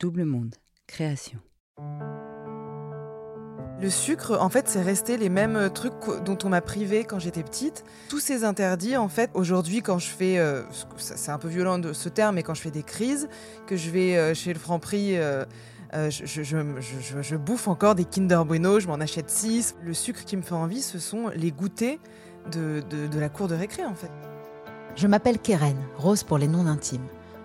Double monde, création. Le sucre, en fait, c'est resté les mêmes trucs dont on m'a privé quand j'étais petite. Tous ces interdits, en fait, aujourd'hui, quand je fais, euh, c'est un peu violent de ce terme, mais quand je fais des crises, que je vais euh, chez le Franprix, euh, euh, je, je, je, je, bouffe encore des Kinder Bueno, je m'en achète 6. Le sucre qui me fait envie, ce sont les goûters de, de, de la cour de récré, en fait. Je m'appelle Keren, Rose pour les noms intimes.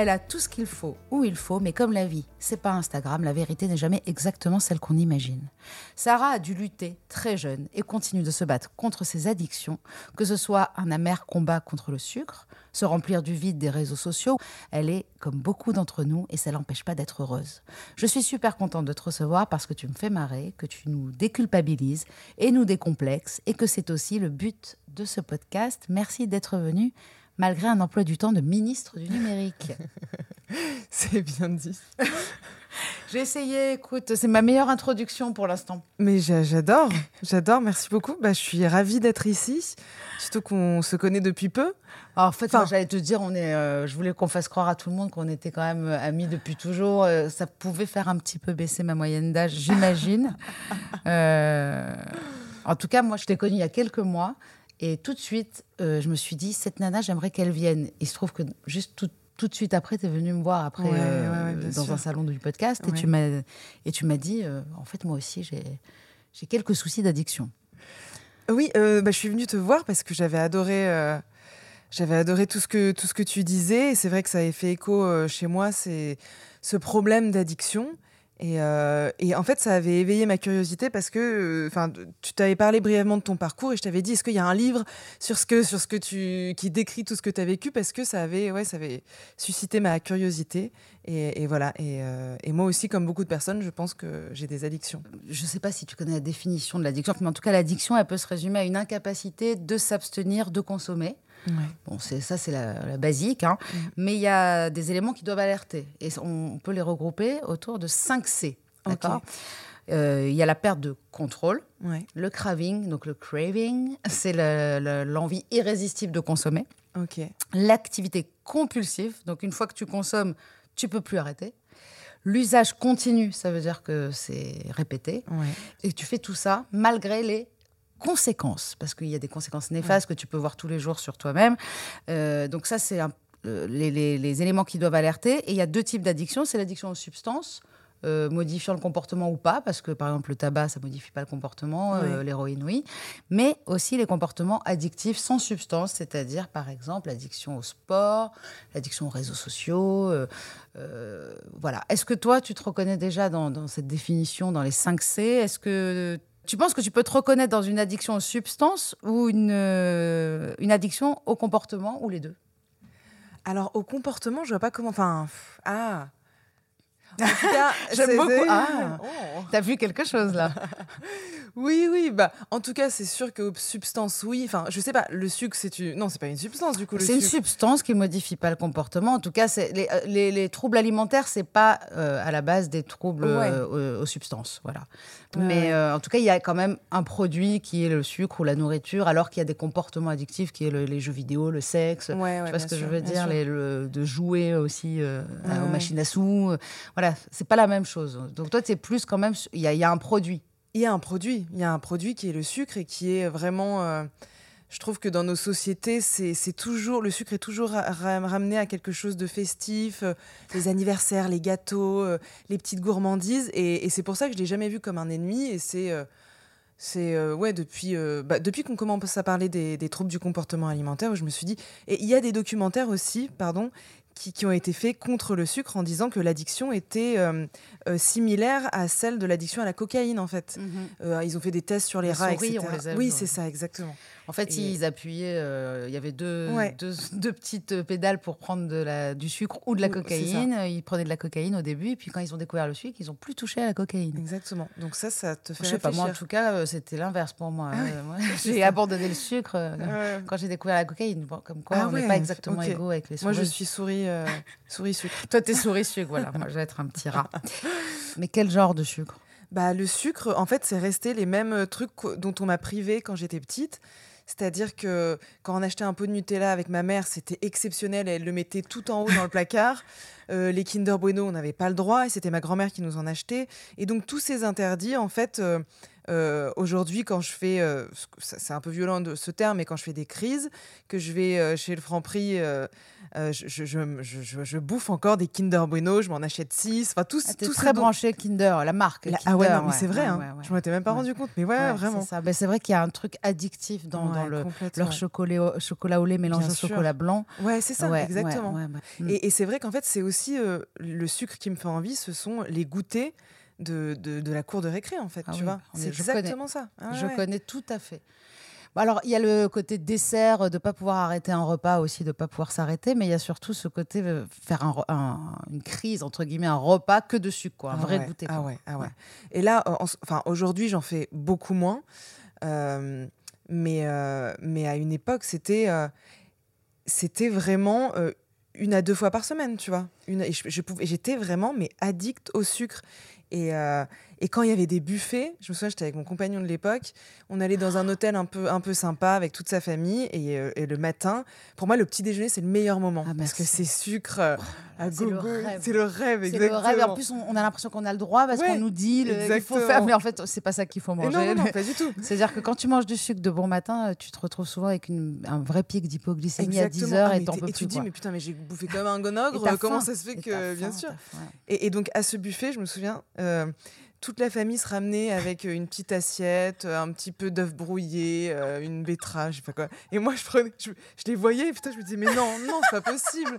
Elle a tout ce qu'il faut, où il faut, mais comme la vie, c'est pas Instagram, la vérité n'est jamais exactement celle qu'on imagine. Sarah a dû lutter très jeune et continue de se battre contre ses addictions, que ce soit un amer combat contre le sucre, se remplir du vide des réseaux sociaux. Elle est comme beaucoup d'entre nous et ça l'empêche pas d'être heureuse. Je suis super contente de te recevoir parce que tu me fais marrer, que tu nous déculpabilises et nous décomplexes et que c'est aussi le but de ce podcast. Merci d'être venu malgré un emploi du temps de ministre du numérique. c'est bien dit. J'ai essayé, écoute, c'est ma meilleure introduction pour l'instant. Mais j'adore, j'adore, merci beaucoup. Bah, je suis ravie d'être ici, surtout qu'on se connaît depuis peu. Alors, en fait, enfin, j'allais te dire, on est, euh, je voulais qu'on fasse croire à tout le monde qu'on était quand même amis depuis toujours. Euh, ça pouvait faire un petit peu baisser ma moyenne d'âge, j'imagine. euh, en tout cas, moi, je t'ai connue il y a quelques mois. Et tout de suite, euh, je me suis dit, cette nana, j'aimerais qu'elle vienne. Il se trouve que juste tout, tout de suite après, tu es venu me voir après Ouais, euh, ouais, ouais, bien dans sûr. un salon du podcast et tu m'as et tu m'as dit, euh, en fait, moi aussi, j'ai j'ai quelques soucis d'addiction. Oui, bah, je suis venue te voir parce que j'avais adoré, j'avais adoré tout ce que tout ce que tu disais. C'est vrai que ça avait fait écho chez moi, c'est ce problème d'addiction. Et, euh, et en fait, ça avait éveillé ma curiosité parce que, tu t'avais parlé brièvement de ton parcours et je t'avais dit, est-ce qu'il y a un livre sur ce que sur ce que tu qui décrit tout ce que tu as vécu? Parce que ça avait, ouais, ça avait suscité ma curiosité. Et, voilà. Euh, et moi aussi, comme beaucoup de personnes, je pense que j'ai des addictions. Je ne sais pas si tu connais la définition de l'addiction, mais en tout cas, l'addiction, elle peut se résumer à une incapacité de s'abstenir de consommer. Ouais. Bon, ça, c'est la, la basique. hein. Mais il y a des éléments qui doivent alerter. Et on, on peut les regrouper autour de 5 C. Euh, Il y a la perte de contrôle, Ouais. le craving. Donc, le craving, c'est le- le- l'envie irrésistible de consommer. Ok. L'activité compulsive. Donc, une fois que tu consommes, tu peux plus arrêter. L'usage continu, ça veut dire que c'est répété. Ouais. Et tu fais tout ça malgré les conséquences, parce qu'il y a des conséquences néfastes que tu peux voir tous les jours sur toi-même. Euh, donc ça, c'est euh, les, les- les éléments qui doivent alerter. Et il y a deux types d'addictions. C'est l'addiction aux substances, euh, modifiant le comportement ou pas, parce que par exemple le tabac, ça modifie pas le comportement, l'héroïne, oui. Mais aussi les comportements addictifs sans substance, c'est-à-dire par exemple l'addiction au sport, l'addiction aux réseaux sociaux. voilà. Est-ce que toi, tu te reconnais déjà dans, dans cette définition, dans les 5 C? Est-ce que tu penses que tu peux te reconnaître dans une addiction aux substances ou une, euh, addiction au comportement ou les deux? Alors, au comportement, je vois pas comment. Enfin, ah. J'aime beaucoup. Ah. Oh. T'as vu quelque chose là? Oui, oui, bah, en tout cas, c'est sûr que substance, oui. Enfin, je sais pas, le sucre, c'est une. Non, c'est pas une substance, du coup, C'est une substance qui modifie pas le comportement. En tout cas, les, euh, les- les troubles alimentaires, c'est pas euh, à la base des troubles euh, aux, substances, voilà. Ouais, Mais euh, en tout cas, il y a quand même un produit qui est le sucre ou la nourriture, alors qu'il y a des comportements addictifs qui est le- les jeux vidéo, le sexe. Ouais, tu vois ce que sûr, je veux dire, sûr. les- le- de jouer aussi aux machines à sous. euh, c'est pas la même chose. Donc toi, c'est plus quand même, il y, a- un produit. Il y a un produit, il y a un produit qui est le sucre et qui est vraiment. euh, je trouve que dans nos sociétés, c'est toujours le sucre est toujours ra- ra- ramené à quelque chose de festif, euh, les anniversaires, les gâteaux, euh, les petites gourmandises, et, c'est pour ça que je l'ai jamais vu comme un ennemi. Et c'est c'est ouais depuis bah, depuis qu'on commence à parler des troubles du comportement alimentaire, je me suis dit et il y a des documentaires aussi, pardon. Qui, qui ont été faits contre le sucre en disant que l'addiction était euh, euh, similaire à celle de l'addiction à la cocaïne en fait. Euh, ils ont fait des tests sur les, rats, souris, etc. on les a oui, c'est ça, exactement. En fait, Et- ils appuyaient, euh, il y avait deux, Ouais. deux, deux petites pédales pour prendre de la, du sucre ou de la cocaïne. Ils prenaient de la cocaïne au début, et puis quand ils ont découvert le sucre, ils n'ont plus touché à la cocaïne. Exactement. Donc ça, ça te fait Je sais pas, moi en tout cas, euh, c'était l'inverse pour moi. Ah. Euh, moi, j'ai abandonné le sucre euh, quand j'ai découvert la cocaïne. Bon, comme quoi, Ah on n'est ouais, pas exactement ok. égaux avec les Moi, souris. je suis souris, souris sucre. Toi, t'es souris sucre, voilà. Moi, je vais être un petit rat. Mais quel genre de sucre? Bah, le sucre, en fait, c'est resté les mêmes trucs dont on m'a privé quand j'étais petite. C'est-à-dire que quand on achetait un pot de Nutella avec ma mère, c'était exceptionnel. Elle le mettait tout en haut dans le placard. Euh, les Kinder Bueno, on n'avait pas le droit et c'était ma grand-mère qui nous en achetait. Et donc, tous ces interdits, en fait, euh, euh, aujourd'hui, quand je fais, euh, c'est un peu violent de ce terme, mais quand je fais des crises, que je vais euh, chez le Franprix, je, je, bouffe encore des Kinder Bueno, je m'en achète six. Enfin, tous, ah, ces très branché Kinder, la marque. La- Kinder, ah ouais, non, mais c'est vrai, ouais, hein. ouais, je m'en étais même pas rendu compte, mais ouais, vraiment. C'est. Ben, c'est vrai qu'il y a un truc addictif dans, le, leur chocolat, au- chocolat au lait mélangé au chocolat blanc. Ouais, c'est ça, exactement. Et, et c'est vrai qu'en fait, c'est aussi le sucre qui me fait envie, ce sont les goûters de, de, de la cour de récré, en fait, Ah tu oui, vois. C'est connais. exactement ça. Ah Je ouais. connais tout à fait. Alors, il y a le côté dessert, de ne pas pouvoir arrêter un repas aussi, de ne pas pouvoir s'arrêter, mais il y a surtout ce côté euh, faire un une crise, entre guillemets, un repas que de sucre, quoi, un Ah vrai ouais, goûter. Ah ouais, ah ouais. Et là, en- enfin, aujourd'hui, j'en fais beaucoup moins. Euh, mais, euh, mais à une époque, c'était euh, c'était vraiment une à deux fois par semaine, tu vois. Une, j'étais vraiment mais addict au sucre. Et, euh, et quand il y avait des buffets, je me souviens, j'étais avec mon compagnon de l'époque, on allait dans un hôtel un peu, un peu sympa avec toute sa famille. Et, euh, et le matin, pour moi, le petit déjeuner, c'est le meilleur moment. Ah, parce que merci. c'est sucre euh, à c'est le gogo. rêve. C'est le rêve, C'est le rêve. Et en plus, on, on a l'impression qu'on a le droit parce Ouais, qu'on nous dit qu'il faut faire. Mais en fait, c'est pas ça qu'il faut Et manger. non, non, non, pas du tout. C'est-à-dire que quand tu manges du sucre de bon matin, tu te retrouves souvent avec une- un vrai pic d'hypoglycémie à 10 Exactement. heures Ah, et t'en peux et plus. tu te dis, quoi. mais putain, mais j'ai bouffé comme un Et gonogre. Comment faim. ça se fait Et que, bien faim, sûr. Et, et donc, à ce buffet, je me souviens, toute la famille se ramenait avec euh, une petite assiette, euh, un petit peu d'œuf brouillé, euh, une betterave, je sais pas quoi. Et moi, je les voyais, et putain, je me disais, mais non, non, c'est pas possible.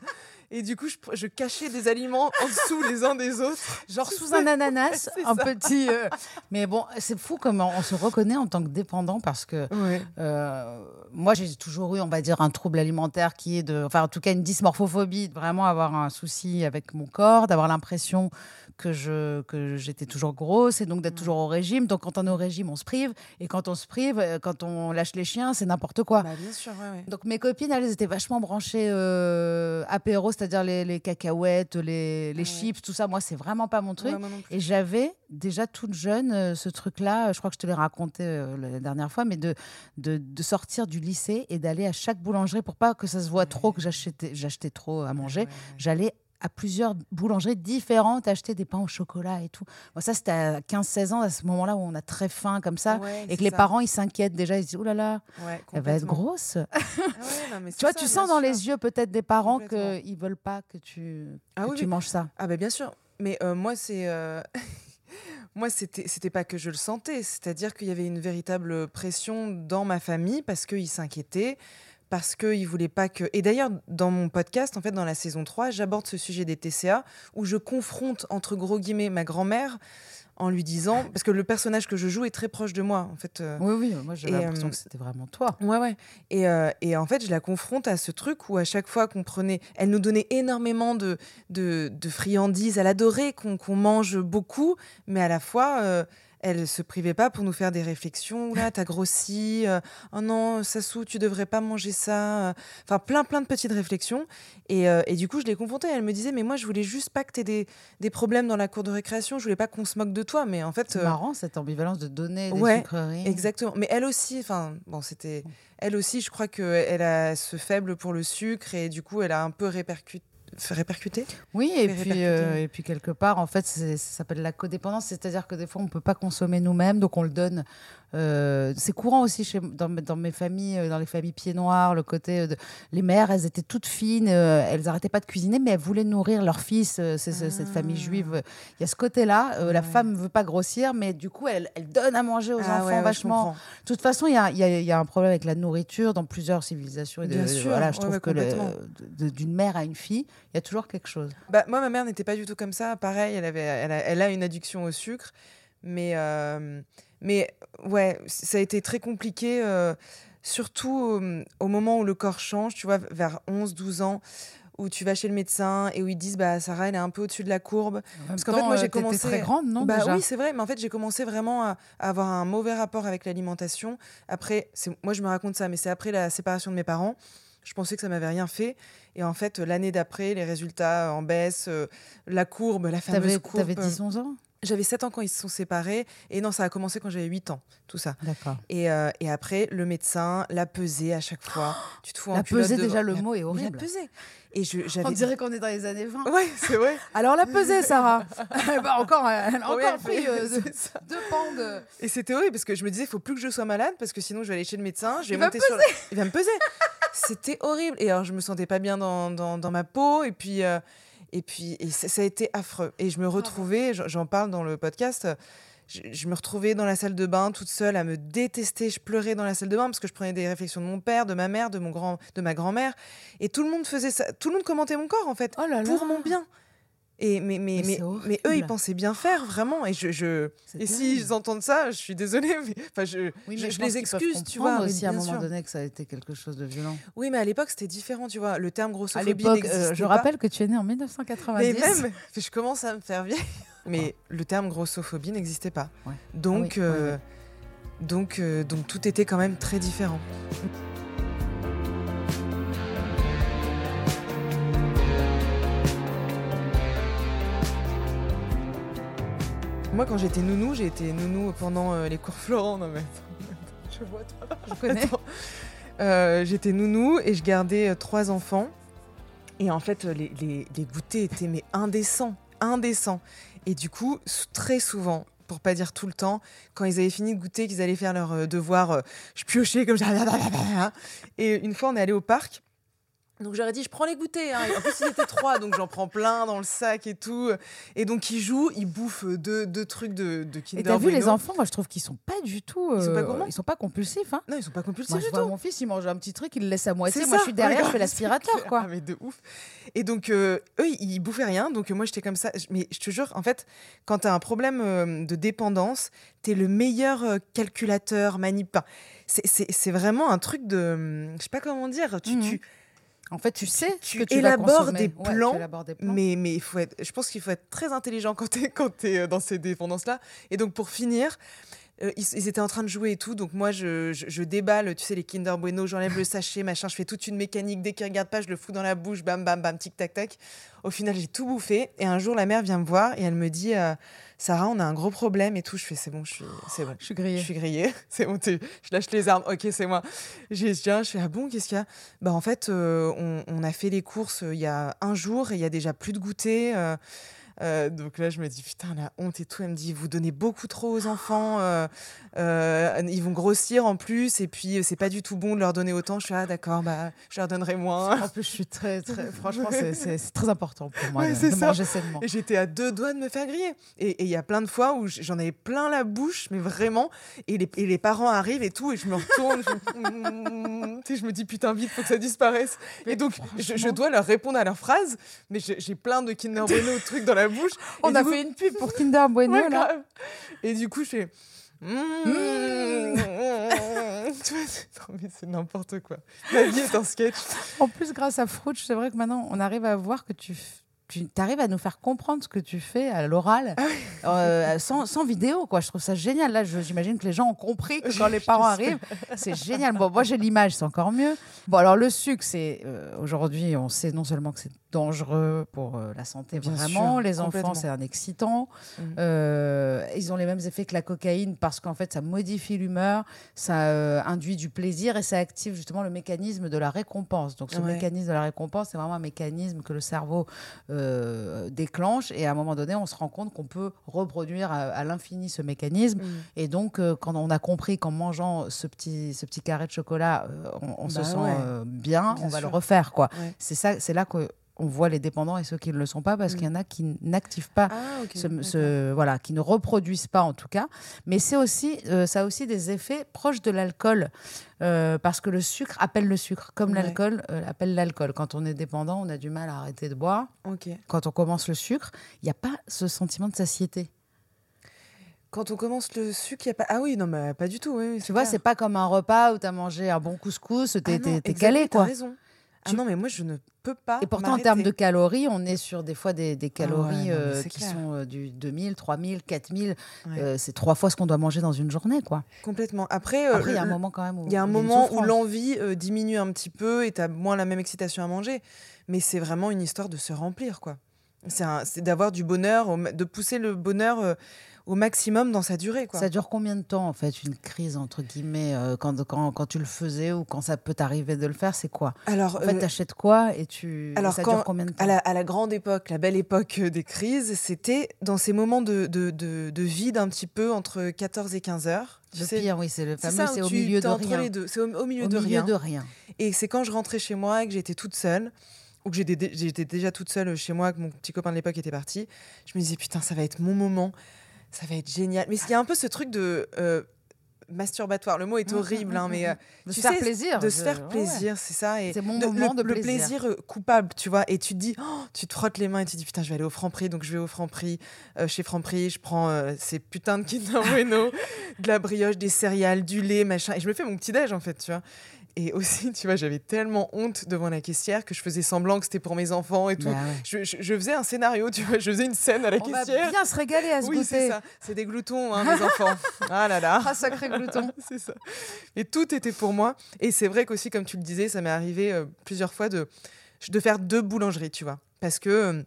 Et du coup, je, je cachais des aliments en dessous les uns des autres. Genre sous un ananas, un ça. petit. euh, Mais bon, c'est fou comment on se reconnaît en tant que dépendant parce que Ouais. euh, moi, j'ai toujours eu, on va dire, un trouble alimentaire qui est de. Enfin, en tout cas, une dysmorphophobie, de vraiment avoir un souci avec mon corps, d'avoir l'impression que je que j'étais toujours grosse et donc d'être toujours au régime. Donc, quand on est au régime, on se prive. Et quand on se prive, euh, quand on lâche les chiens, c'est n'importe quoi. Bah, bien sûr, ouais, ouais. Donc mes copines, elles étaient vachement branchées euh, apéro, c'est-à-dire les, les cacahuètes, les, les Ouais. chips, tout ça. Moi, c'est vraiment pas mon truc. Ouais. Et j'avais déjà toute jeune euh, ce truc-là, je crois que je te l'ai raconté euh, la dernière fois, mais de, de, de sortir du lycée et d'aller à chaque boulangerie pour pas que ça se voit trop, que j'achetais trop à manger. J'allais à plusieurs boulangeries différentes acheter des pains au chocolat et tout. Moi, ça, c'était à 15-16 ans, à ce moment-là où on a très faim comme ça. Ouais, et que les ça. parents, ils s'inquiètent déjà, ils se disent, oh là là, Ouais, elle va être grosse. Ah ouais, non, Tu vois, ça, tu sens dans sûr. les yeux peut-être des parents qu'ils veulent pas que tu, Ah que oui, tu manges ça. Ah bah bien sûr. Mais euh, moi c'est euh, moi c'était c'était pas que je le sentais, c'est-à-dire qu'il y avait une véritable pression dans ma famille parce qu'ils s'inquiétaient parce qu'ils voulaient pas que et d'ailleurs dans mon podcast en fait dans la saison 3, j'aborde ce sujet des TCA où je confronte entre gros guillemets ma grand-mère en lui disant parce que le personnage que je joue est très proche de moi en fait euh, Oui, oui, moi j'ai Et, l'impression euh, que c'était vraiment toi. Ouais, ouais. Et, euh, et en fait, je la confronte à ce truc où à chaque fois qu'on prenait, elle nous donnait énormément de, de, de friandises, elle adorait qu'on qu'on mange beaucoup, mais à la fois, euh, elle se privait pas pour nous faire des réflexions. Là, t'as grossi. euh, oh non, Sassou, tu devrais pas manger ça. euh. Enfin, plein, plein de petites réflexions. Et, euh, et du coup, je l'ai confrontée. Elle me disait, mais moi, je voulais juste pas que t'aies des, des problèmes dans la cour de récréation. Je voulais pas qu'on se moque de toi. Mais en fait, C'est euh, marrant cette ambivalence de donner des ouais, sucreries. Exactement. Mais elle aussi, enfin, bon, c'était. Elle aussi, je crois qu'elle a ce faible pour le sucre et du coup, elle a un peu répercuté. Répercuté Oui, et puis, répercuter. euh, et puis quelque part, en fait, ça s'appelle la codépendance, c'est-à-dire que des fois, on ne peut pas consommer nous-mêmes, donc on le donne. Euh, c'est courant aussi chez, dans, mes- dans mes familles, euh, dans les familles pieds noirs, le côté euh, de, les mères, elles étaient toutes fines, euh, elles arrêtaient pas de cuisiner, mais elles voulaient nourrir leur fils. euh, cette famille juive. Il y a ce côté-là. La Ah. Femme veut pas grossir, mais du coup, elle, elle donne à manger aux Ah enfants ouais, ouais, je vachement. De toute façon, il y a, y y un problème avec la nourriture dans plusieurs civilisations. Et de- Bien sûr, voilà, je trouve que d'une mère à une fille, il y a toujours quelque chose. Bah, moi, ma mère n'était pas du tout comme ça. Pareil, elle, avait, elle, a, elle a une addiction au sucre. Mais, mais ouais, ça a été très compliqué, euh, surtout euh, au moment où le corps change, tu vois, vers 11-12 ans, où tu vas chez le médecin et où ils disent bah Sarah elle est un peu au-dessus de la courbe. Parce qu'en fait, moi, j'ai t'étais commencé- très grande, non bah déjà oui c'est vrai mais en fait j'ai commencé vraiment à, à avoir un mauvais rapport avec l'alimentation. Après moi je me raconte ça mais c'est après la séparation de mes parents. Je pensais que ça m'avait rien fait. Et en fait l'année d'après les résultats en baisse euh, la courbe la fameuse T'avais courbe avais 10-11 ans j'avais 7 ans quand ils se sont séparés et non ça a commencé quand j'avais 8 ans tout ça D'accord. et, euh, et après le médecin la pesée à chaque fois tu te fous en La pesée, devant- déjà, le La- mot est horrible. la pesée et je j'avais On dirait qu'on est dans les années 20. ouais c'est vrai Alors la pesée, Sarah. bah, encore, elle a Oui, encore pris euh, deux, deux pans de. Et c'était horrible parce que je me disais, il faut plus que je sois malade parce que sinon je vais aller chez le médecin, je vais Il va monter sur. la- Il va me peser. c'était horrible. Et alors je me sentais pas bien dans, dans, dans ma peau et puis euh, et puis et ça, ça a été affreux. Et je me retrouvais, j'en- parle dans le podcast. Je, je me retrouvais dans la salle de bain toute seule à me détester. Je pleurais dans la salle de bain parce que je prenais des réflexions de mon père, de ma mère, de mon grand, de ma grand-mère, et tout le monde faisait ça. Tout le monde commentait mon corps en fait Oh là là. pour mon bien. Et mais mais Mais mais, mais eux ils pensaient bien faire vraiment et je, et terrible. si ils entendent ça je suis désolée mais enfin je Oui, je, mais les excuse tu vois mais aussi à un moment donné que ça a été quelque chose de violent. oui mais à l'époque c'était différent tu vois le terme À grossophobie l'époque, euh, je pas. rappelle que tu es né en mais 1990. même je commence à me faire vieille mais le terme grossophobie n'existait pas Ouais. donc Ah oui, euh, ouais, donc euh, donc tout était quand même très différent moi quand j'étais nounou j'ai été nounou pendant euh, les cours Florent non mais je vois toi Je connais. Attends. Euh, J'étais nounou et je gardais euh, trois enfants. Et en fait, les, les, les goûters étaient mais indécents, indécents. Et du coup, très souvent, pour pas dire tout le temps, quand ils avaient fini de goûter, qu'ils allaient faire leur euh, devoir, je piochais comme ça. Et une fois, on est allé au parc. Donc j'aurais dit, je prends les goûters. Hein. Et En plus, ils étaient trois, donc j'en prends plein dans le sac et tout. Et donc, ils jouent, ils bouffent deux, deux trucs de, de Kinder Et t'as vu les enfants Moi, je trouve qu'ils sont pas du tout. Ils sont pas euh, gourmands Ils sont pas compulsifs. Hein. Non, ils sont pas compulsifs Moi, du je vois tout. mon fils, il mange un petit truc, il le laisse à moitié. Moi, ça. je suis derrière, je fais l'aspirateur, quoi. Ah, mais de ouf. Et donc, euh, eux, ils bouffaient rien. Donc, euh, moi, j'étais comme ça. Mais je te jure, en fait, quand tu as un problème euh, de dépendance, tu es le meilleur euh, calculateur, manip. enfin, c'est- vraiment un truc de. hum, Je sais pas comment dire. Tu, Mhm. tu, En fait, tu sais tu que tu élabores des Ouais, tu plans, élabores des plans. Mais, mais il faut être, je pense qu'il faut être très intelligent quand tu es, euh, dans ces dépendances-là. Et donc, pour finir, euh, ils, ils étaient en train de jouer et tout. Donc, moi, je, je, je déballe, tu sais, les Kinder Bueno, j'enlève le sachet, machin. Je fais toute une mécanique. Dès qu'ils regardent pas, je le fous dans la bouche, bam, bam, bam, tic, tac, tac. Au final, j'ai tout bouffé. Et un jour, la mère vient me voir et elle me dit euh, Sarah, on a un gros problème et tout. Je fais C'est bon, je suis, c'est bon. Je suis grillée. Je suis grillée, c'est bon, je lâche les armes, ok, c'est moi. J'ai- viens, je fais, ah bon, qu'est-ce qu'il y a? Bah en fait, euh, on, on a fait les courses il y a un jour et il y a déjà plus de goûter. Euh, donc là, je me dis, putain, la honte et tout. Elle me dit, vous donnez beaucoup trop aux enfants, euh, euh, ils vont grossir en plus, et puis c'est pas du tout bon de leur donner autant. Je suis, ah d'accord, bah, je leur donnerai moins. En plus, je suis très, très. Franchement, c'est- très important pour moi Ouais, de, manger sainement. J'étais à deux doigts de me faire griller. Et il y a plein de fois où j'en avais plein la bouche, mais vraiment. Et les, et les parents arrivent et tout, et je me retourne. je, sais, je me dis, putain, vite, faut que ça disparaisse. et donc, je, je dois leur répondre à leurs phrases, mais j'ai j'ai plein de Kinder Bueno trucs dans la bouche. On a coup- fait une pub pour Kinder Bueno, Ouais, là. Et du coup, je fais. Mm. Tu vois, c'est- non, mais c'est n'importe quoi. La vie est un sketch. En plus, grâce à Frouch, c'est vrai que maintenant, on arrive à voir que tu. Tu arrives à nous faire comprendre ce que tu fais à l'oral euh, sans, sans vidéo, quoi. Je trouve ça génial. Là, j'imagine que les gens ont compris que quand les parents arrivent, c'est génial. Bon, moi, j'ai l'image, c'est encore mieux. Bon, alors, le sucre, c'est. euh, Aujourd'hui, on sait non seulement que c'est dangereux pour euh, la santé, Bien vraiment. sûr, les enfants, c'est un excitant. Mhm. Euh, ils ont les mêmes effets que la cocaïne parce qu'en fait, ça modifie l'humeur, ça euh, induit du plaisir et ça active justement le mécanisme de la récompense. Donc, ce Ouais. mécanisme de la récompense, c'est vraiment un mécanisme que le cerveau euh, déclenche et à un moment donné, on se rend compte qu'on peut reproduire à, à l'infini ce mécanisme. Mm. Et donc, quand on a compris qu'en mangeant ce petit, ce petit carré de chocolat, on, se Bah sent ouais. bien, Bien on va sûr. le refaire. quoi. Ouais. C'est ça, c'est là que on voit les dépendants et ceux qui ne le sont pas parce Mm. qu'il y en a qui n'activent pas Ah, ce- ce- voilà, qui ne reproduisent pas en tout cas. Mais c'est aussi, euh, ça a aussi des effets proches de l'alcool, euh, parce que le sucre appelle le sucre, comme Ouais. l'alcool euh, appelle l'alcool. Quand on est dépendant, on a du mal à arrêter de boire. Quand on commence le sucre, il n'y a pas ce sentiment de satiété. Quand on commence le sucre, il n'y a pas. Ah oui, non, mais pas du tout. Oui, Tu vois, c'est pas comme un repas où tu as mangé un bon couscous, t'es Ah calé quoi. raison. Ah non, mais moi, je ne peux pas. Et pourtant, en termes de calories, on est sur des fois des, des calories euh, qui clair. sont euh, du 2000, 3000, 4000. Ouais. Euh, c'est trois fois ce qu'on doit manger dans une journée. quoi. Complètement. Après, euh, Après, il y a un moment quand même où Il y a un moment où l'envie euh, diminue un petit peu et tu as moins la même excitation à manger. Mais c'est vraiment une histoire de se remplir, quoi. C'est d'avoir du bonheur, de pousser le bonheur au maximum dans sa durée, quoi. Ça dure combien de temps, en fait, une crise, entre guillemets, euh, quand, quand, quand tu le faisais ou quand ça peut t'arriver de le faire C'est quoi? Alors, En fait, euh, t'achètes quoi et tu. alors ça quand- dure combien de temps à la, à la grande époque, la belle époque euh, des crises, c'était dans ces moments de, de, de, de vide un petit peu entre 14 et 15 heures. Le sais, pire, oui, c'est le fameux, c'est au milieu de rien. C'est au, milieu de rien. de rien. Et c'est quand je rentrais chez moi et que j'étais toute seule, ou que j'étais déjà toute seule chez moi, que mon petit copain de l'époque était parti, je me disais, putain, ça va être mon moment, ça va être génial. Mais il y a un peu ce truc de euh, masturbatoire, le mot est Mm, horrible, mm, hein, mm, mais euh, De tu se faire sais, plaisir. de se faire ouais. plaisir, c'est ça. Et C'est mon de- moment le, de le plaisir. plaisir euh, coupable, tu vois. Et tu te dis, oh, tu te frottes les mains et tu te dis, putain, je vais aller au Franprix, donc je vais au Franprix. Euh, chez Franprix, je prends euh, ces putains de Kinder Bueno, de la brioche, des céréales, du lait, machin. Et je me fais mon petit déj en fait, tu vois. Et aussi, tu vois, j'avais tellement honte devant la caissière que je faisais semblant que c'était pour mes enfants et tout. Bah ouais. Je, je- je faisais un scénario, tu vois, je faisais une scène à la On va caissière. bien se régaler à ce Oui, c'est ça. C'est des gloutons, hein, mes enfants. Ah là là. Ah, sacré glouton. c'est ça. Et tout était pour moi. Et c'est vrai qu'aussi, comme tu le disais, ça m'est arrivé euh, plusieurs fois de, de faire deux boulangeries, tu vois. Parce que euh,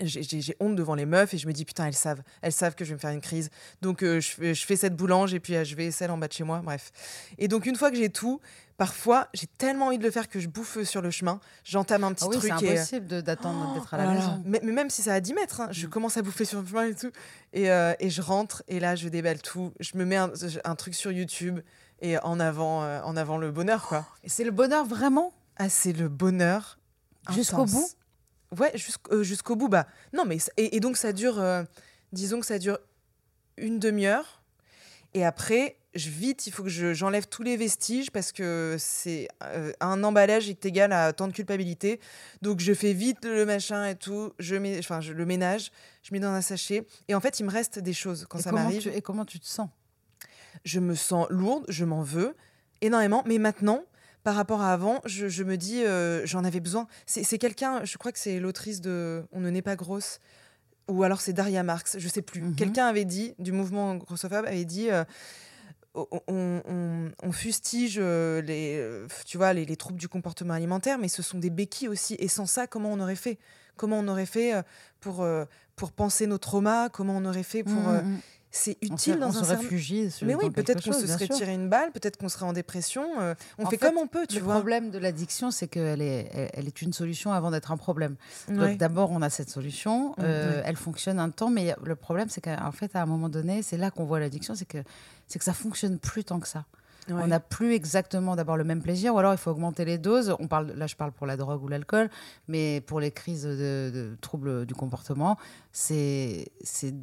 j'ai- honte devant les meufs et je me dis, putain, elles savent. Elles savent que je vais me faire une crise. Donc, euh, je, fais, je fais cette boulange et puis euh, je vais celle en bas de chez moi. Bref. Et donc, une fois que j'ai tout, parfois, j'ai tellement envie de le faire que je bouffe sur le chemin. J'entame un petit Ah oui, c'est truc. et, euh, impossible d'attendre d'être à Oh la là là. maison. Mais, mais même si ça à 10 mètres, hein, je Mm. commence à bouffer sur le chemin et tout. Et, euh, et je rentre et là, je déballe tout. Je me mets un, un truc sur YouTube et en avant, en avant le bonheur, quoi. C'est le bonheur vraiment? Ah, c'est le bonheur Jusqu'au bout? Ouais, jusqu'- euh, jusqu'au bout. Bah, non, mais et, et donc ça dure, euh, disons que ça dure une demi-heure. Et après, je, vite, il faut que je- j'enlève tous les vestiges parce que c'est euh, un emballage est égal à tant de culpabilité. Donc je fais vite le machin et tout. Je mets, enfin, je le ménage, je mets dans un sachet. Et en fait, il me reste des choses quand et ça m'arrive. et comment tu te sens? Je me sens lourde, je m'en veux énormément. Mais maintenant, par rapport à avant, je, je me dis, euh, j'en avais besoin. C'est quelqu'un, je crois que c'est l'autrice de On ne naît pas grosse, ou alors c'est Daria Marx, je sais plus. Mhm. Quelqu'un avait dit, du mouvement grossophobe, avait dit. euh, on, on- on- on fustige euh, les, tu vois, les, les troubles du comportement alimentaire, mais ce sont des béquilles aussi. Et sans ça, comment on aurait fait? Comment on aurait fait pour, pour penser nos traumas? Comment on aurait fait pour... Mm, euh. C'est utile dans on un se réfugie sur- Mais oui, peut-être qu'on se serait sûr. tiré une balle, peut-être qu'on serait en dépression. euh, on En fait, fait, comme on peut, tu le vois. problème de l'addiction, c'est qu'elle est, elle, est une solution avant d'être un problème. Ouais. Donc d'abord, on a cette solution, Mm, euh, ouais. elle fonctionne un temps, mais le problème, c'est qu'en fait, à un moment donné, c'est là qu'on voit l'addiction, c'est que, c'est que ça fonctionne plus tant que ça. Ouais. On n'a plus exactement d'abord le même plaisir, ou alors il faut augmenter les doses. On parle, là, je parle pour la drogue ou l'alcool, mais pour les crises de, de troubles du comportement, c'est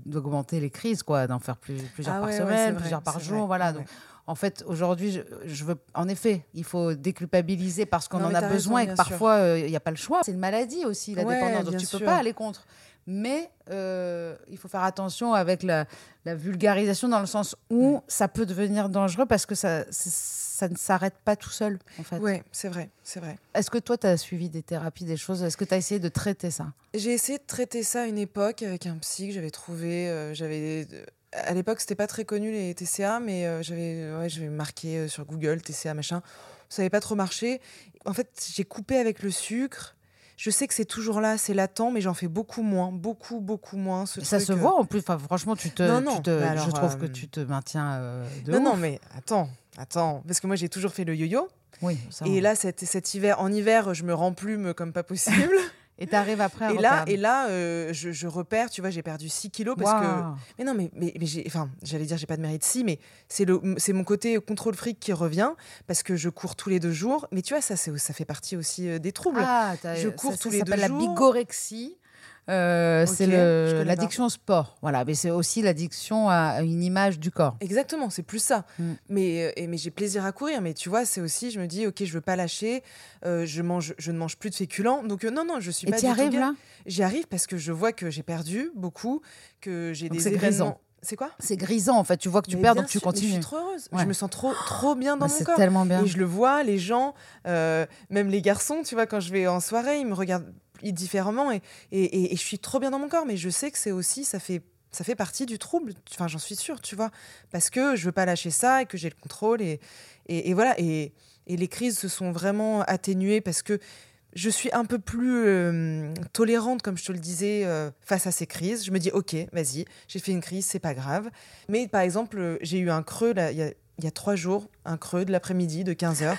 d'augmenter les crises, quoi, d'en faire plus, plusieurs Ah par ouais, semaine, vrai, plusieurs par jour, vrai, voilà. Donc, en fait, aujourd'hui, je, je veux, en effet, il faut déculpabiliser parce qu'on en a besoin raison, et que parfois euh, il n'y a pas le choix. C'est une maladie aussi, la dépendance, donc tu peux sûr. pas aller contre. Mais euh, il faut faire attention avec la, la vulgarisation dans le sens où ça peut devenir dangereux parce que ça, ne s'arrête pas tout seul, en fait. Ouais, c'est vrai, c'est vrai. Est-ce que toi, tu as suivi des thérapies, des choses? Est-ce que tu as essayé de traiter ça? J'ai essayé de traiter ça à une époque avec un psy que j'avais trouvé. euh, j'avais euh, à l'époque, c'était pas très connu les TCA, mais euh, j'avais ouais, marqué sur Google TCA machin. Ça n'avait pas trop marché. En fait, j'ai coupé avec le sucre. Je sais que c'est toujours là, c'est latent, mais j'en fais beaucoup moins, beaucoup, beaucoup moins. Ce Ça truc, se euh, voit en plus. Enfin, franchement, tu te, Non, non, tu te- je trouve que euh, tu te maintiens euh, de Non, ouf. non, mais attends, attends, parce que moi j'ai toujours fait le yo-yo. Oui, ça Et va. là, cet, cet hiver, en hiver, je me remplume comme pas possible. Et t'arrives après à et là, et là euh, je, je repère, tu vois, j'ai perdu 6 kilos parce que. Mais non, mais, mais, mais j'ai. Enfin, j'allais dire, j'ai pas de mérite si, mais c'est le- c'est mon côté contrôle fric qui revient parce que je cours tous les deux jours. Mais tu vois, ça, c'est- ça fait partie aussi euh, des troubles. Ah, Je ça- cours ça tous les s'appelle deux la jours. bigorexie. Euh, c'est l'addiction au sport. Voilà, mais c'est aussi l'addiction à une image du corps. Exactement, c'est plus ça. Mm. Mais, euh, et- mais j'ai plaisir à courir. Mais tu vois, c'est aussi, je me dis, ok, je veux pas lâcher. euh, je, mange, je ne mange plus de féculents. Donc, euh, non, non, je suis Et pas tu arrives là? J'y arrive parce que je vois que j'ai perdu beaucoup, que j'ai des c'est événements. grisant. C'est quoi? C'est grisant en fait. Tu vois que tu Mais perds, donc tu mais Je continues. suis trop heureuse. Ouais. Je me sens trop, trop bien dans Bah, mon c'est corps. tellement bien. Et je le vois, les gens, euh, même les garçons, tu vois, quand je vais en soirée, ils me regardent différemment et, et, je suis trop bien dans mon corps. Mais je sais que c'est aussi, ça fait, ça fait partie du trouble. Enfin, j'en suis sûre, tu vois, parce que je veux pas lâcher ça et que j'ai le contrôle et, et, voilà. Et, les crises se sont vraiment atténuées parce que je suis un peu plus euh, tolérante, comme je te le disais, euh, face à ces crises. Je me dis, ok, vas-y, j'ai fait une crise, c'est pas grave. Mais par exemple, euh, j'ai eu un creux il y y a trois jours, un creux de l'après-midi de 15 heures.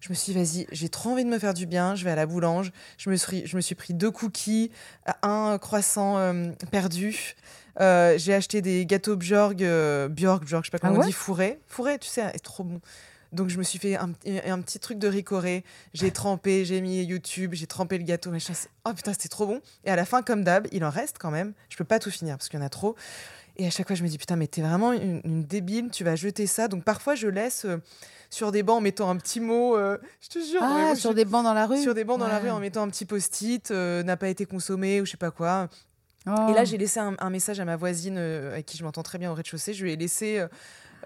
Je me suis dit, vas-y, j'ai trop envie de me faire du bien. Je vais à la boulange. Je me suis, je me suis pris deux cookies, un croissant euh, perdu. Euh, j'ai acheté des gâteaux Bjorg, euh, Bjorg, Bjorg, je sais pas comment Ah on dit, fourré. Fourré, tu sais, est trop bon. Donc je me suis fait un, un petit truc de ricoré. J'ai trempé, j'ai mis YouTube, j'ai trempé le gâteau. machin. C'est- Oh putain, c'était trop bon. Et à la fin, comme d'hab, il en reste quand même. Je peux pas tout finir parce qu'il y en a trop. Et à chaque fois, je me dis putain, mais t'es vraiment une, une débile. Tu vas jeter ça. Donc parfois, je laisse euh, sur des bancs en mettant un petit mot. euh, je te jure. Ah, moi, sur je- des bancs dans la rue? sur des bancs dans la rue en mettant un petit post-it, euh, n'a pas été consommé ou je sais pas quoi. Oh. Et là, j'ai laissé un, un message à ma voisine avec qui je m'entends très bien au rez-de-chaussée. Je lui ai laissé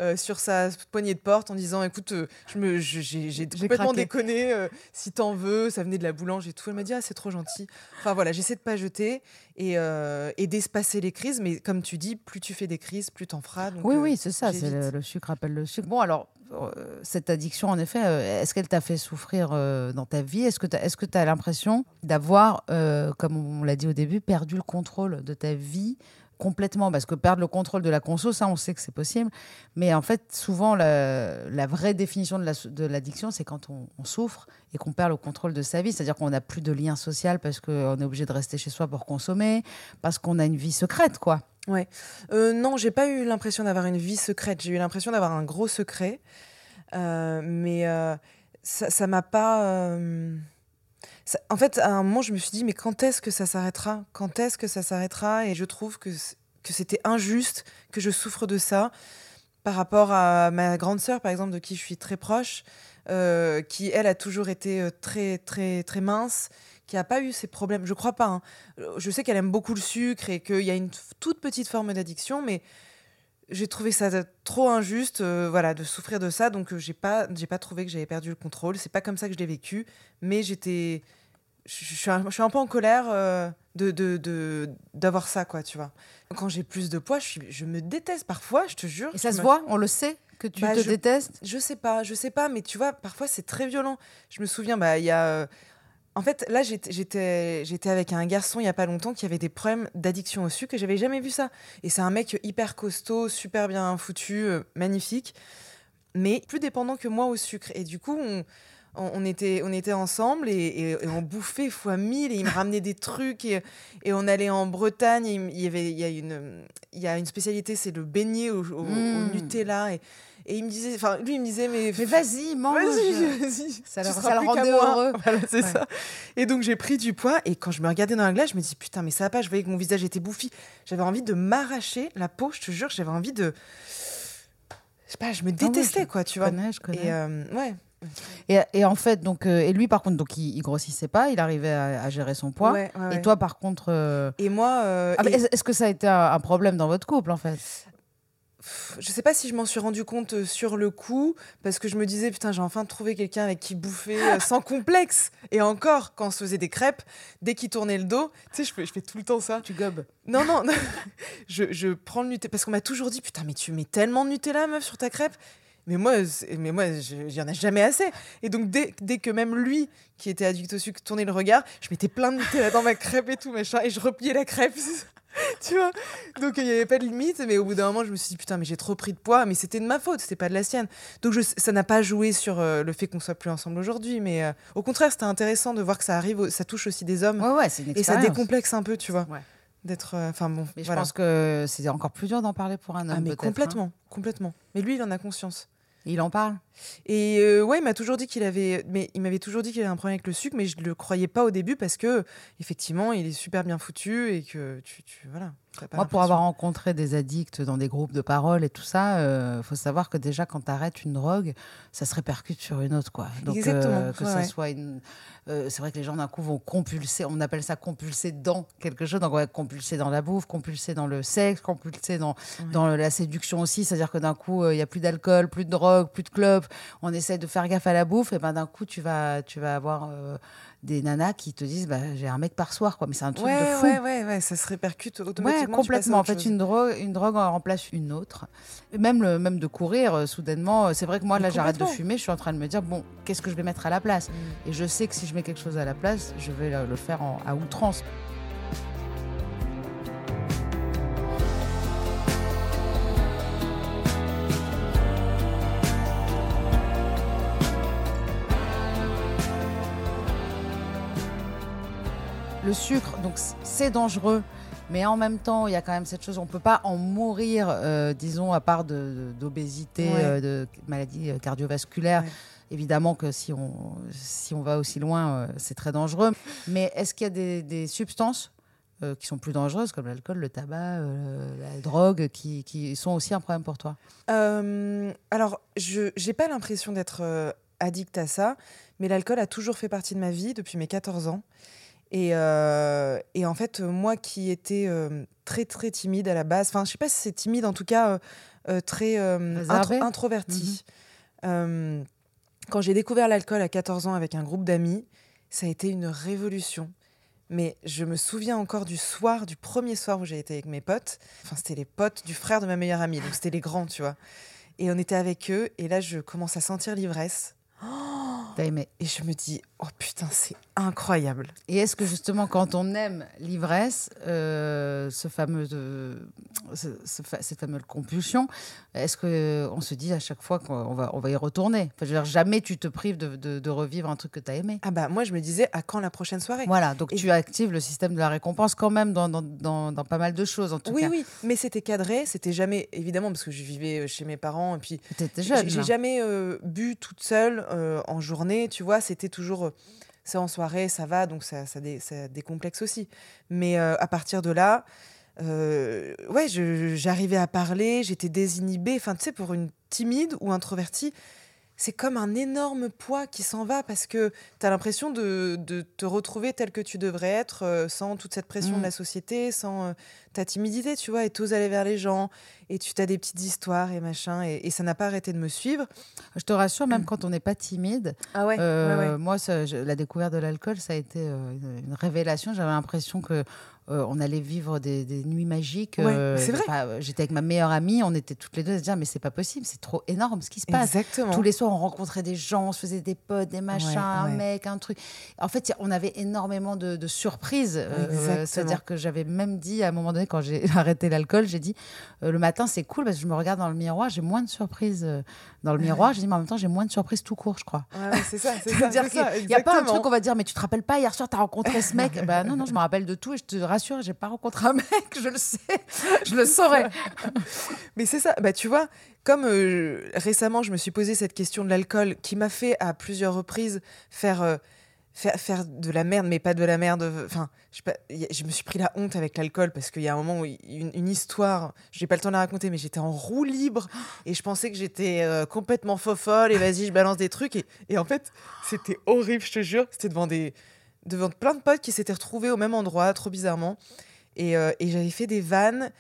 euh, sur sa poignée de porte en disant Écoute, euh, je me, j'ai, complètement craqué. déconné. euh, si t'en veux, ça venait de la boulange et tout. Elle m'a dit Ah, c'est trop gentil. Enfin voilà, j'essaie de pas jeter et, et d'espacer les crises. Mais comme tu dis, plus tu fais des crises, plus t'en feras. Donc, Oui, oui, c'est ça. C'est le, le sucre appelle le sucre. Bon, alors, cette addiction, en effet, est-ce qu'elle t'a fait souffrir euh, dans ta vie? Est-ce que tu as, l'impression d'avoir, euh, comme on l'a dit au début, perdu le contrôle de ta vie complètement Parce que perdre le contrôle de la conso, ça, on sait que c'est possible. Mais en fait, souvent, la, vraie définition de, la, de l'addiction, c'est quand on, souffre et qu'on perd le contrôle de sa vie. C'est-à-dire qu'on n'a plus de lien social parce qu'on est obligé de rester chez soi pour consommer, parce qu'on a une vie secrète, quoi. Euh, non, j'ai pas eu l'impression d'avoir une vie secrète. J'ai eu l'impression d'avoir un gros secret. Euh, mais euh, ça ça m'a pas. En fait, à un moment, je me suis dit, mais quand est-ce que ça s'arrêtera? Quand est-ce que ça s'arrêtera? Et je trouve que, que c'était injuste que je souffre de ça par rapport à ma grande sœur, par exemple, de qui je suis très proche, euh, qui, elle, a toujours été euh, très, très, très mince, qui n'a pas eu ces problèmes. Je crois pas. hein. Je sais qu'elle aime beaucoup le sucre et qu'il y a une toute petite forme d'addiction, mais j'ai trouvé ça trop injuste euh, voilà de souffrir de ça donc euh, j'ai pas j'ai pas trouvé que j'avais perdu le contrôle c'est pas comme ça que je l'ai vécu mais j'étais je je suis un, je suis un peu en colère euh, de de- de- d'avoir ça quoi tu vois quand j'ai plus de poids je suis je me déteste parfois je te jure Et ça se me- voit On le sait que tu Bah, te je- détestes? Je sais pas, je sais pas, mais tu vois, parfois c'est très violent. Je me souviens, bah, il y a. euh, En fait, là, j'étais- j'étais j'étais avec un garçon il y a pas longtemps qui avait des problèmes d'addiction au sucre et j'avais jamais vu ça. Et c'est un mec hyper costaud, super bien foutu, euh, magnifique, mais plus dépendant que moi au sucre. Et du coup, on, on, était, on était ensemble et, et- et on bouffait fois mille et il me ramenait des trucs et, et on allait en Bretagne. et il, y avait, il y a une, il y a une spécialité, c'est le beignet au, au- au Mm. Nutella et, il me disait, enfin, lui, il me disait, mais, Mais vas-y, mange Vas-y, vas-y. Ça tu le- seras ça le rendait heureux. Voilà, c'est Ouais. ça. Et donc, j'ai pris du poids. Et quand je me regardais dans la glace, je me dis, putain, mais ça va pas. Je voyais que mon visage était bouffi. J'avais envie de m'arracher la peau, je te jure. J'avais envie de. Je sais pas, je me Ah détestais, je quoi, tu vois. connais, je connais. Et euh, ouais. Et, et en fait, donc, euh, et lui, par contre, donc, il, il grossissait pas, il arrivait à, à gérer son poids. Ouais, ouais, Et toi, par contre, euh, Et moi, euh, ah, et- est-ce que ça a été un, un problème dans votre couple, en fait? Je sais pas si je m'en suis rendu compte sur le coup, parce que je me disais, putain, j'ai enfin trouvé quelqu'un avec qui bouffer sans complexe. Et encore, quand on se faisait des crêpes, dès qu'il tournait le dos, tu sais, je fais, je fais tout le temps ça. Tu gobes. Non, non, non. je, je prends le Nutella. Parce qu'on m'a toujours dit, putain, mais tu mets tellement de Nutella, meuf, sur ta crêpe. Mais moi, mais moi, je- il y en a jamais assez. Et donc, dès, dès que même lui, qui était addict au sucre, tournait le regard, je mettais plein de Nutella dans ma crêpe et tout, machin, et je repliais la crêpe. tu vois? Donc, il n'y avait pas de limite. Mais au bout d'un moment, je me suis dit, putain, mais j'ai trop pris de poids. Mais c'était de ma faute, c'était pas de la sienne. Donc, je, ça n'a pas joué sur euh, le fait qu'on soit plus ensemble aujourd'hui. Mais euh, au contraire, c'était intéressant de voir que ça arrive, ça touche aussi des hommes. Ouais, ouais, c'est une et ça décomplexe un peu, tu vois. Ouais. D'être. euh, Enfin, bon. Mais je pense que c'est encore plus dur d'en parler pour un homme. Ah mais peut-être, hein. complètement, complètement. Mais lui, il en a conscience. Il en parle Et euh, ouais, il m'a toujours dit qu'il avait, mais il m'avait toujours dit qu'il avait un problème avec le sucre, mais je le croyais pas au début parce que effectivement, il est super bien foutu et que tu, tu voilà. Pas Moi, pour avoir rencontré des addicts dans des groupes de parole et tout ça, il faut savoir que déjà, quand tu arrêtes une drogue, ça se répercute sur une autre. Quoi. Donc, euh, Exactement, que ouais, ça ouais. soit une. euh, c'est vrai que les gens, d'un coup, vont compulser. On appelle ça compulser dans quelque chose. Donc, ouais, compulser dans la bouffe, compulser dans le sexe, compulser dans, dans la séduction aussi. C'est-à-dire que d'un coup, euh, il y a plus d'alcool, plus de drogue, plus de clubs. On essaie de faire gaffe à la bouffe. Et ben, d'un coup, tu vas, tu vas avoir. Des nanas qui te disent bah, j'ai un mec par soir quoi mais c'est un truc Ouais, de fou ouais, ouais, ouais, ça se répercute automatiquement. Ouais, complètement. En fait, chose. une drogue, une drogue en remplace une autre. Et même, le, même de courir, euh, soudainement, euh, c'est vrai que moi, Mais là, j'arrête de fumer, je suis en train de me dire, bon, qu'est-ce que je vais mettre à la place? Mm. Et je sais que si je mets quelque chose à la place, je vais le, le faire en- à outrance. Le sucre, donc c'est dangereux, mais en même temps, il y a quand même cette chose, on ne peut pas en mourir, euh, disons, à part de- de- d'obésité, Ouais. euh, de maladies euh, cardiovasculaires. Ouais. Évidemment que si on, si on va aussi loin, euh, c'est très dangereux. Mais est-ce qu'il y a des, des substances qui sont plus dangereuses, comme l'alcool, le tabac, la drogue, qui, qui sont aussi un problème pour toi? Alors, je j'ai pas l'impression d'être addict à ça, mais l'alcool a toujours fait partie de ma vie depuis mes 14 ans. Et, euh, et en fait, moi qui étais euh, très très timide à la base, enfin, je sais pas si c'est timide, en tout cas euh, très intro- introverti. Euh, quand j'ai découvert l'alcool à 14 ans avec un groupe d'amis, ça a été une révolution. Mais je me souviens encore du soir, du premier soir où j'ai été avec mes potes. Enfin, c'était les potes du frère de ma meilleure amie, donc c'était les grands, tu vois. Et on était avec eux, et là, je commence à sentir l'ivresse. T'as aimé Et je me dis, oh putain, c'est incroyable. Et est-ce que justement, quand on aime l'ivresse, euh, ce fameux, euh, ce- ce cette fameuse compulsion, est-ce qu'on se dit à chaque fois qu'on va, on va y retourner? Enfin, je veux dire, Jamais tu te prives de, de- de revivre un truc que tu as aimé. Ah bah, moi, je me disais, à quand la prochaine soirée? Voilà, donc Et- tu actives le système de la récompense quand même dans, dans, dans- dans pas mal de choses, en tout Oui, cas. oui, mais c'était cadré, c'était jamais, évidemment, parce que je vivais euh, chez mes parents, et puis jeune. J'ai là. jamais euh, bu toute seule euh, en journée, tu vois. C'était toujours. euh, c'est en soirée, ça va, donc ça, ça, dé- ça décomplexe aussi. Mais euh, à partir de là, euh, ouais, j'arrivais à parler, j'étais désinhibée. Enfin, tu sais, pour une timide ou introvertie, c'est comme un énorme poids qui s'en va parce que tu as l'impression de, de te retrouver tel que tu devrais être euh, sans toute cette pression de Mm. la société, sans euh, ta timidité, tu vois, et t'oses aller vers les gens, et tu as des petites histoires et machin, et, et ça n'a pas arrêté de me suivre. Je te rassure, même quand on n'est pas timide, Ah ouais, euh, moi, ça, je- la découverte de l'alcool, ça a été une révélation. J'avais l'impression que euh, on allait vivre des, des nuits magiques. Ouais, euh, c'est vrai. enfin, euh, J'étais avec ma meilleure amie, on était toutes les deux à se dire mais c'est pas possible, c'est trop énorme ce qui se passe. Exactement. Tous les soirs, on rencontrait des gens, on se faisait des potes, des machins, Ouais, un mec, un truc. En fait, on avait énormément de, de surprises. euh. C'est-à-dire que j'avais même dit à un moment donné, quand j'ai arrêté l'alcool, j'ai dit le matin, c'est cool parce que je me regarde dans le miroir, j'ai moins de surprises dans le miroir. J'ai dit, mais en même temps, j'ai moins de surprises tout court, je crois. C'est ça, c'est ça. dire c'est qu'il ça, y a pas un truc, on va dire, mais tu te rappelles pas, hier soir, tu as rencontré ce mec Bah non, non, je me rappelle de tout et je te rassure, j'ai pas rencontré un mec, je le sais, je le saurais. Mais c'est ça, bah tu vois, comme euh, récemment je me suis posé cette question de l'alcool qui m'a fait à plusieurs reprises faire, euh, faire, faire de la merde, mais pas de la merde. Enfin, je, je me suis pris la honte avec l'alcool parce qu'il y a un moment où une, une histoire, j'ai pas le temps de la raconter, mais j'étais en roue libre et je pensais que j'étais euh, complètement fofolle et vas-y, je balance des trucs. Et, et en fait, c'était horrible, je te jure. C'était devant, des, devant plein de potes qui s'étaient retrouvés au même endroit, trop bizarrement. Et, euh, et j'avais fait des vannes.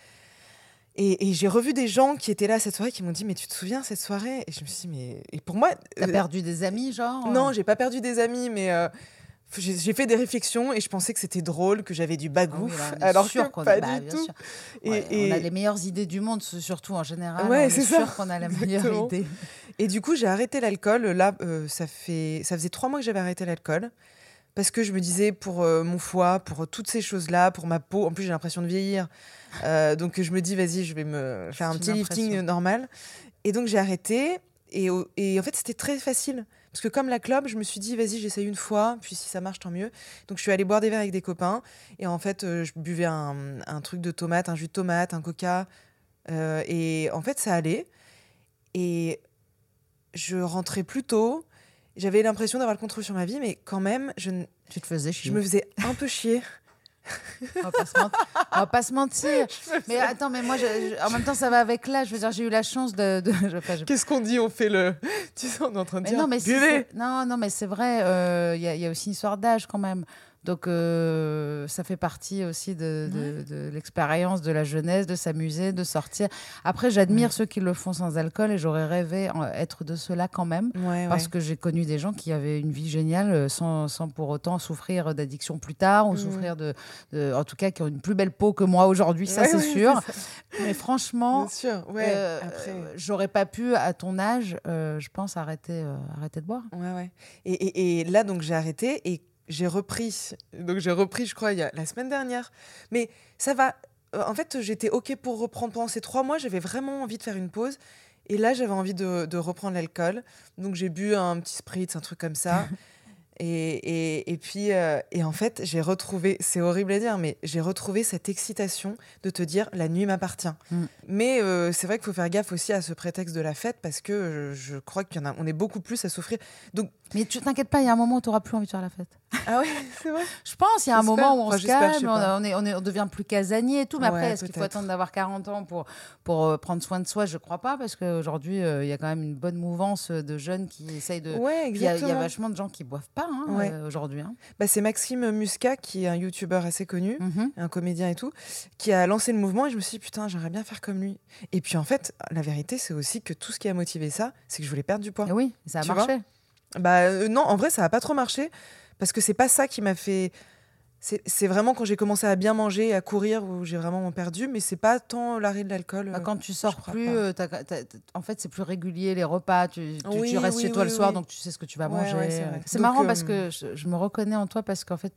Et, et j'ai revu des gens qui étaient là cette soirée qui m'ont dit Mais tu te souviens cette soirée? Et je me suis dit Mais. Et pour moi. T'as euh, perdu des amis, genre? Non, j'ai pas perdu des amis, mais. euh, j'ai fait des réflexions et je pensais que c'était drôle, que j'avais du Ah oui, bagouf, on est alors sûr que qu'on a- pas bah, du bien tout. sûr. Et, Ouais, et- On a les meilleures idées du monde, surtout en général. Ouais, c'est sûr qu'on a la meilleure idée. Et du coup, j'ai arrêté l'alcool. Là, euh, ça, fait, ça faisait trois mois que j'avais arrêté l'alcool. Parce que je me disais, pour euh, mon foie, pour toutes ces choses-là, pour ma peau, en plus j'ai l'impression de vieillir. Euh, donc je me dis, vas-y, je vais me faire un petit lifting normal. Et donc j'ai arrêté. Et, en fait, c'était très facile. Parce que comme la clope, je me suis dit, vas-y, j'essaye une fois, puis si ça marche, tant mieux. Donc je suis allée boire des verres avec des copains. Et en fait, euh, je buvais un, un truc de tomate, un jus de tomate, un coca. Euh, et en fait, ça allait. Et je rentrais plus tôt. J'avais l'impression d'avoir le contrôle sur ma vie, mais quand même, je, n- Tu te faisais je me faisais un peu chier. On va pas se mentir. On va pas se mentir. Mais attends, mais moi, je- je- en même temps, ça va avec l'âge. Je veux dire, j'ai eu la chance de. je- Qu'est-ce qu'on dit? On fait le. Tu sais, on est en train de Mais dire. non, mais non, non, mais c'est vrai. euh, y, il y a aussi une histoire d'âge quand même. Donc, euh, ça fait partie aussi de, de- de l'expérience de la jeunesse, de s'amuser, de sortir. Après, j'admire ceux qui le font sans alcool et j'aurais rêvé en- être de ceux-là quand même. Ouais, Parce ouais. que j'ai connu des gens qui avaient une vie géniale euh, sans, sans pour autant souffrir d'addiction plus tard ou souffrir de, En tout cas, qui ont une plus belle peau que moi aujourd'hui, ça c'est sûr. ça. Mais franchement, euh, euh, j'aurais pas pu, à ton âge, euh, je pense, arrêter, euh, arrêter de boire. Ouais, ouais. Et, et- et là, donc, j'ai arrêté et j'ai repris. Donc, j'ai repris, je crois, il y a la semaine dernière. Mais ça va. Euh, En fait, j'étais OK pour reprendre pendant ces trois mois. J'avais vraiment envie de faire une pause. Et là, j'avais envie de, de reprendre l'alcool. Donc, j'ai bu un petit spritz, un truc comme ça. Et, et, et puis, euh, et en fait, j'ai retrouvé, c'est horrible à dire, mais j'ai retrouvé cette excitation de te dire la nuit m'appartient. Mm. Mais euh, c'est vrai qu'il faut faire gaffe aussi à ce prétexte de la fête parce que je, je crois qu'il y en a, on est beaucoup plus à souffrir. Donc, Mais tu t'inquiètes pas, il y a un moment où tu n'auras plus envie de faire la fête. ah oui, c'est vrai. Je pense, il y a un moment où on Enfin, se calme, on, est, on, est- on devient plus casanier et tout. Mais après, est-ce qu'il faut attendre d'avoir 40 ans pour, pour euh, prendre soin de soi? Je crois pas, parce qu'aujourd'hui, euh, il y a quand même une bonne mouvance de jeunes qui essayent de. Ouais, Il y, a- y vachement de gens qui boivent pas hein, Ouais. euh, aujourd'hui. hein. Bah, c'est Maxime Muscat, qui est un youtubeur assez connu, Mhm. un comédien et tout, qui a lancé le mouvement et je me suis dit, putain, j'aimerais bien faire comme lui. Et puis en fait, la vérité, c'est aussi que tout ce qui a motivé ça, c'est que je voulais perdre du poids. Et oui, ça a Tu marché. Bah euh, non, en vrai, ça n'a pas trop marché parce que c'est pas ça qui m'a fait. C'est vraiment quand j'ai commencé à bien manger, à courir, où j'ai vraiment perdu, mais c'est pas tant l'arrêt de l'alcool. Bah, euh. quand tu sors plus, euh, en fait, c'est plus régulier les repas. Tu, tu- Oui, tu restes oui, chez toi oui, le soir, donc tu sais ce que tu vas manger. ouais, c'est marrant euh, parce que je, je me reconnais en toi parce qu'en fait,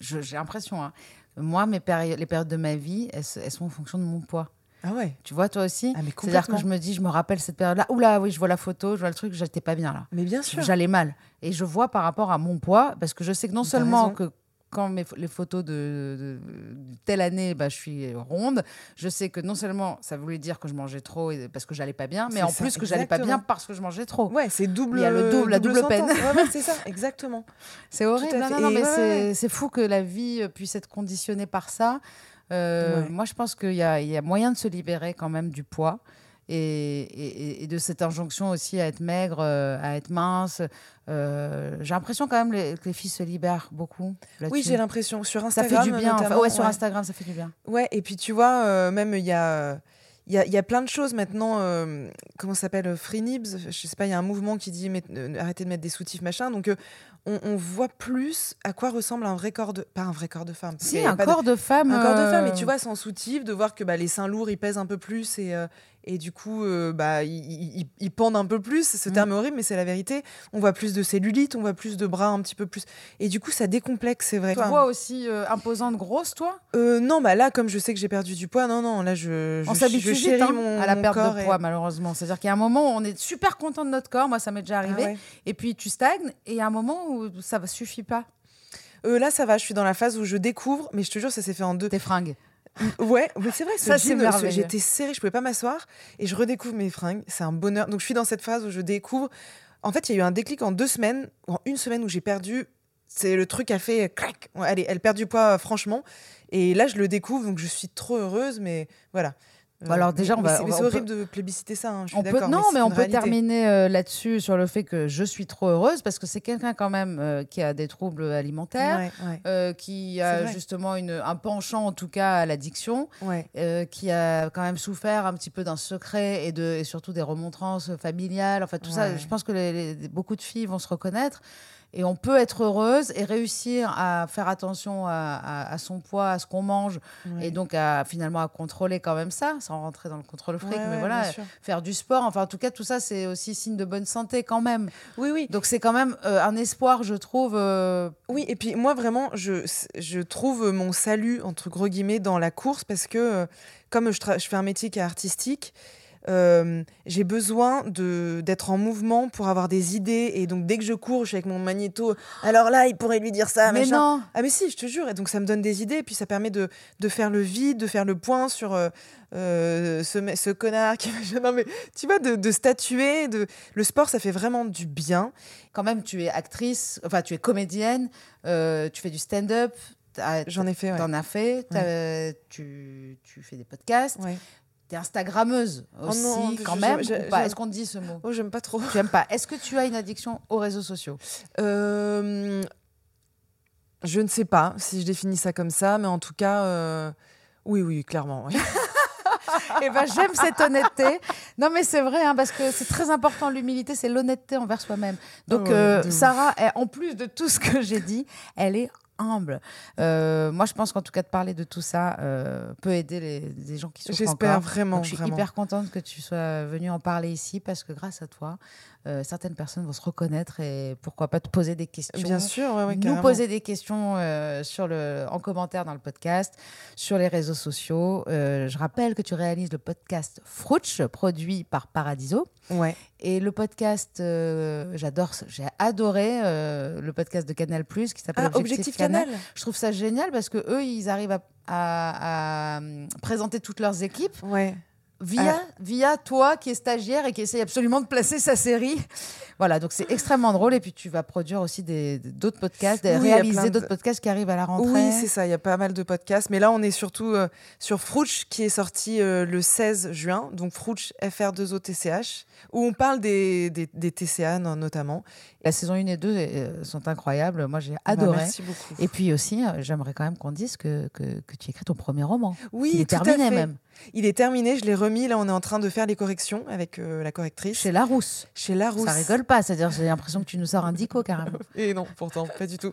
j'ai l'impression, hein, moi, mes péri- les périodes de ma vie, elles, sont en fonction de mon poids. Ah ouais. Tu vois, toi aussi? Ah, C'est-à-dire que je me dis, je me rappelle cette période-là. Oula, oui, je vois la photo, je vois le truc, j'étais pas bien là. Mais bien sûr. J'allais mal. Et je vois par rapport à mon poids, parce que je sais que non seulement raison. que quand mes, les photos de, de- de telle année, bah, je suis ronde, je sais que non seulement ça voulait dire que je mangeais trop et- parce que j'allais pas bien, mais en ça, plus que j'allais pas bien parce que je mangeais trop. Ouais, c'est double. Il y a le double- la double peine. Ouais, ouais, c'est ça, exactement. C'est horrible. Non, non, mais ouais, c'est fou que la vie puisse être conditionnée par ça. Euh. Moi, je pense qu'il y y a moyen de se libérer quand même du poids. Et, et- et de cette injonction aussi à être maigre, euh, à être mince. Euh, j'ai l'impression quand même les- que les filles se libèrent beaucoup. Oui, j'ai l'impression. Sur Ça Instagram. fait du bien. enfin, ouais, sur ouais. Instagram, ça fait du bien. Ouais, et puis tu vois, euh, même il y a, il y, y a plein de choses maintenant. euh, comment ça s'appelle Free Nibs Je sais pas, il y a un mouvement qui dit arrêtez de mettre des soutifs, machin. Donc on, on voit plus à quoi ressemble un vrai corps de. Pas un vrai corps de femme. Si, un de- corps de femme. Un corps de femme, et tu vois, sans soutif, de voir que bah, les seins lourds, ils pèsent un peu plus et, et du coup, euh, bah, ils, pendent un peu plus. Ce Mm. terme est horrible, mais c'est la vérité. On voit plus de cellulite, on voit plus de bras un petit peu plus. Et du coup, ça décomplexe, c'est vrai. Tu te vois aussi euh, imposante, grosse, toi? Euh, non, bah là, comme je sais que j'ai perdu du poids, non, non, là, je, je, On s'habitue vite hein, mon, à la perte de et- poids, malheureusement. C'est-à-dire qu'il y a un moment où on est super content de notre corps. Moi, ça m'est déjà Ah arrivé. ouais. Et puis, tu stagnes. Et il y a un moment où ça ne suffit pas. Euh, là, ça va, je suis dans la phase où je découvre, mais je te jure, ça s'est fait en deux. Tes fringues. Ouais, mais c'est vrai, ce Ça, c'est ce- merveilleux. j'étais serrée, je pouvais pas m'asseoir et je redécouvre mes fringues. C'est un bonheur. Donc je suis dans cette phase où je découvre. En fait, il y a eu un déclic en deux semaines, ou en une semaine où j'ai perdu. C'est le truc a fait crac. Ouais, Allez, elle perd du poids euh, franchement. Et là, je le découvre, donc je suis trop heureuse. Mais voilà. Bah alors déjà, mais- on va- c'est- horrible de plébisciter ça. hein, je suis On peut, non, mais on peut terminer euh, là-dessus sur le fait que je suis trop heureuse parce que c'est quelqu'un quand même euh, qui a des troubles alimentaires, Ouais, ouais, euh, qui a vrai. justement une, un penchant en tout cas à l'addiction, ouais. euh, qui a quand même souffert un petit peu d'un secret et, de, et surtout des remontrances familiales. Enfin, tout ça, je pense que les- les- beaucoup de filles vont se reconnaître. Et on peut être heureuse et réussir à faire attention à, à- à son poids, à ce qu'on mange, ouais. et donc à, finalement à contrôler quand même ça, sans rentrer dans le contrôle fric. Ouais, mais ouais, voilà, faire du sport, enfin en tout cas, tout ça, c'est aussi signe de bonne santé quand même. Oui, oui. Donc c'est quand même euh, un espoir, je trouve. euh, Oui, et puis moi vraiment, je, je trouve mon salut, entre gros guillemets, dans la course parce que euh, comme je, je fais un métier qui est artistique, euh, j'ai besoin d'être en mouvement pour avoir des idées. Et donc dès que je cours, je suis avec mon magnéto. Alors là, il pourrait lui dire ça. mais machin. non Ah mais si, je te jure. Et donc ça me donne des idées, et puis ça permet de, de faire le vide, de faire le point sur euh, euh, ce, ce connard qui... Non mais tu vois, de, de statuer. De... Le sport, ça fait vraiment du bien. Quand même, tu es actrice, enfin tu es comédienne, euh, tu fais du stand-up. J'en ai fait, ouais. T'en as fait, tu, tu fais des podcasts, Ouais. T'es Instagrammeuse aussi, Oh non, quand même. ou pas? Est-ce qu'on dit ce mot? Oh, j'aime pas trop. Tu aimes pas? Est-ce que tu as une addiction aux réseaux sociaux? Euh, je ne sais pas si je définis ça comme ça, mais en tout cas, euh, oui, oui, clairement. oui. Eh ben, j'aime cette honnêteté. Non, mais c'est vrai, hein, parce que c'est très important, l'humilité, c'est l'honnêteté envers soi-même. Donc, Ouais, euh. Sarah, elle- en plus de tout ce que j'ai dit, elle est humble. Euh, moi, je pense qu'en tout cas, de parler de tout ça euh, peut aider les, les gens qui souffrent J'espère vraiment, Donc, je suis vraiment. hyper contente que tu sois venue en parler ici, parce que grâce à toi, euh, certaines personnes vont se reconnaître et pourquoi pas te poser des questions Bien sûr, ouais, ouais, nous carrément. poser des questions sur le, en commentaire dans le podcast, sur les réseaux sociaux. Je rappelle que tu réalises le podcast Frouch, produit par Paradiso. Ouais. Et le podcast, euh, j'adore, j'ai adoré euh, le podcast de Canal Plus qui s'appelle Ah, Objectif Canal. Je trouve ça génial parce que eux, ils arrivent à, à- à, hum, présenter toutes leurs équipes Ouais. Via, Ah. via toi qui est stagiaire et qui essaye absolument de placer sa série. Voilà, donc c'est extrêmement drôle. Et puis tu vas produire aussi des- d'autres podcasts, Oui, réaliser de- d'autres podcasts qui arrivent à la rentrée. Oui, c'est ça. Il y a pas mal de podcasts. Mais là, on est surtout euh, sur Frouch, qui est sorti euh, le 16 juin. Donc, Frouch FR2OTCH, où on parle des, des, des TCA no- notamment. La saison 1 et 2 euh, sont incroyables. Moi, j'ai Bah, adoré. merci beaucoup. et puis aussi, euh, j'aimerais quand même qu'on dise que, que, que tu écris ton premier roman. oui, tout à terminé fait. même. Il est terminé. Je l'ai remis. Là, on est en train de faire les corrections avec euh, la correctrice. Chez Larousse. Chez Larousse. Ça rigole pas. C'est-à-dire, j'ai l'impression que tu nous sors un dico carrément. Et non, pourtant, pas du tout.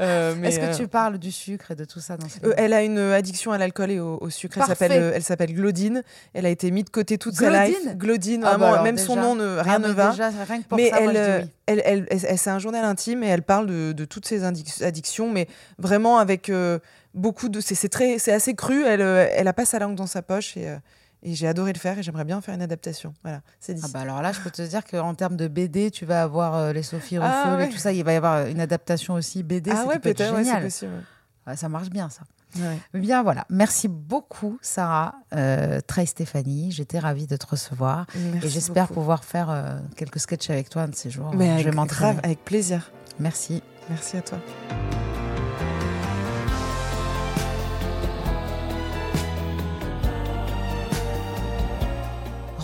Euh, Est-ce que euh, tu parles du sucre et de tout ça dans ce Euh, elle a une addiction à l'alcool et au, au sucre. Elle s'appelle, Parfait. euh, elle s'appelle Glodine. Elle a été mise de côté toute sa life. Glodine, Ah bah vraiment, même son nom, ne, rien Ah, ne va. Déjà, rien que pour mais ça, elle, euh, oui. elle, elle, elle- elle- c'est un journal intime et elle parle de, de toutes ses addictions, mais vraiment avec euh, beaucoup de. C'est, très, c'est assez cru. Elle, euh, elle a pas sa langue dans sa poche et, euh, Et j'ai adoré le faire et j'aimerais bien faire une adaptation. Voilà, c'est dit. Ah bah alors là, je peux te dire qu'en termes de BD, tu vas avoir euh, les Sophie Ah ouais. et tout ça. Il va y avoir une adaptation aussi BD. ah ouais, peut être peut-être, ouais, génial. possible. Ouais, ça marche bien, ça. Ouais. Bien voilà, merci beaucoup Sarah, euh, Trey Stéphanie, j'étais ravie de te recevoir Merci et j'espère pouvoir faire euh, quelques sketchs avec toi un de ces jours. Mais je vais m'entraîner. avec plaisir. Merci. Merci à toi.